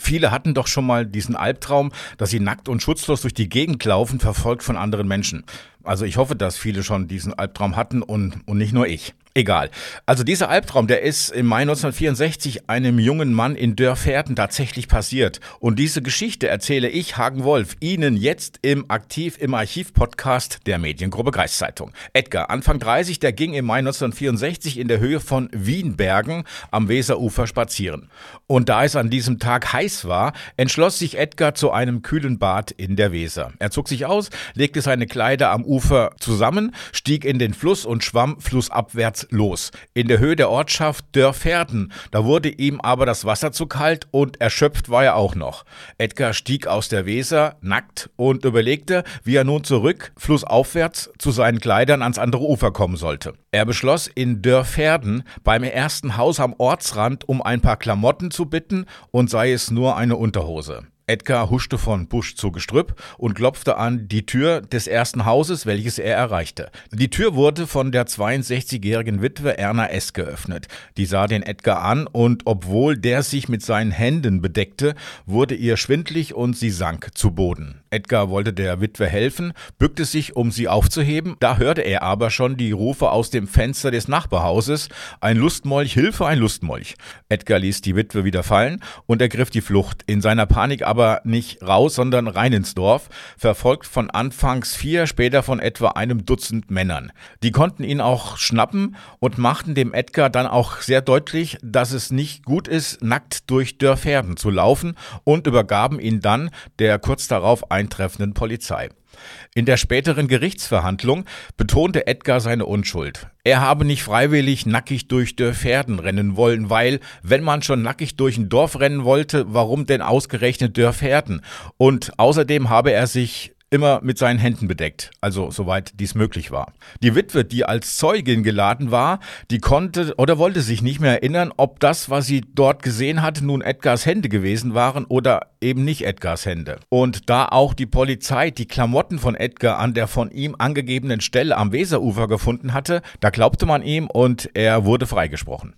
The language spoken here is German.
Viele hatten doch schon mal diesen Albtraum, dass sie nackt und schutzlos durch die Gegend laufen, verfolgt von anderen Menschen. Also ich hoffe, dass viele schon diesen Albtraum hatten und, und nicht nur ich. Egal. Also dieser Albtraum, der ist im Mai 1964 einem jungen Mann in Dörferden tatsächlich passiert. Und diese Geschichte erzähle ich, Hagen Wolf, Ihnen jetzt im Aktiv im Archiv-Podcast der Mediengruppe Kreiszeitung. Edgar, Anfang 30, der ging im Mai 1964 in der Höhe von Wienbergen am Weserufer spazieren. Und da es an diesem Tag heiß war, entschloss sich Edgar zu einem kühlen Bad in der Weser. Er zog sich aus, legte seine Kleider am Ufer zusammen, stieg in den Fluss und schwamm flussabwärts los. In der Höhe der Ortschaft Dörferden, da wurde ihm aber das Wasser zu kalt und erschöpft war er auch noch. Edgar stieg aus der Weser, nackt, und überlegte, wie er nun zurück, flussaufwärts, zu seinen Kleidern ans andere Ufer kommen sollte. Er beschloss, in Dörferden beim ersten Haus am Ortsrand um ein paar Klamotten zu bitten und sei es nur eine Unterhose. Edgar huschte von Busch zu Gestrüpp und klopfte an die Tür des ersten Hauses, welches er erreichte. Die Tür wurde von der 62-jährigen Witwe Erna S. geöffnet. Die sah den Edgar an und obwohl der sich mit seinen Händen bedeckte, wurde ihr schwindlig und sie sank zu Boden. Edgar wollte der Witwe helfen, bückte sich, um sie aufzuheben. Da hörte er aber schon die Rufe aus dem Fenster des Nachbarhauses. Ein Lustmolch, Hilfe, ein Lustmolch. Edgar ließ die Witwe wieder fallen und ergriff die Flucht. In seiner Panik aber nicht raus, sondern rein ins Dorf, verfolgt von anfangs vier, später von etwa einem Dutzend Männern. Die konnten ihn auch schnappen und machten dem Edgar dann auch sehr deutlich, dass es nicht gut ist, nackt durch Dörferden zu laufen und übergaben ihn dann der kurz darauf eintreffenden Polizei. In der späteren Gerichtsverhandlung betonte Edgar seine Unschuld. Er habe nicht freiwillig nackig durch Dörferden rennen wollen, weil, wenn man schon nackig durch ein Dorf rennen wollte, warum denn ausgerechnet Dörferden? Und außerdem habe er sich immer mit seinen Händen bedeckt, also soweit dies möglich war. Die Witwe, die als Zeugin geladen war, die konnte oder wollte sich nicht mehr erinnern, ob das, was sie dort gesehen hatte, nun Edgars Hände gewesen waren oder eben nicht Edgars Hände. Und da auch die Polizei die Klamotten von Edgar an der von ihm angegebenen Stelle am Weserufer gefunden hatte, da glaubte man ihm und er wurde freigesprochen.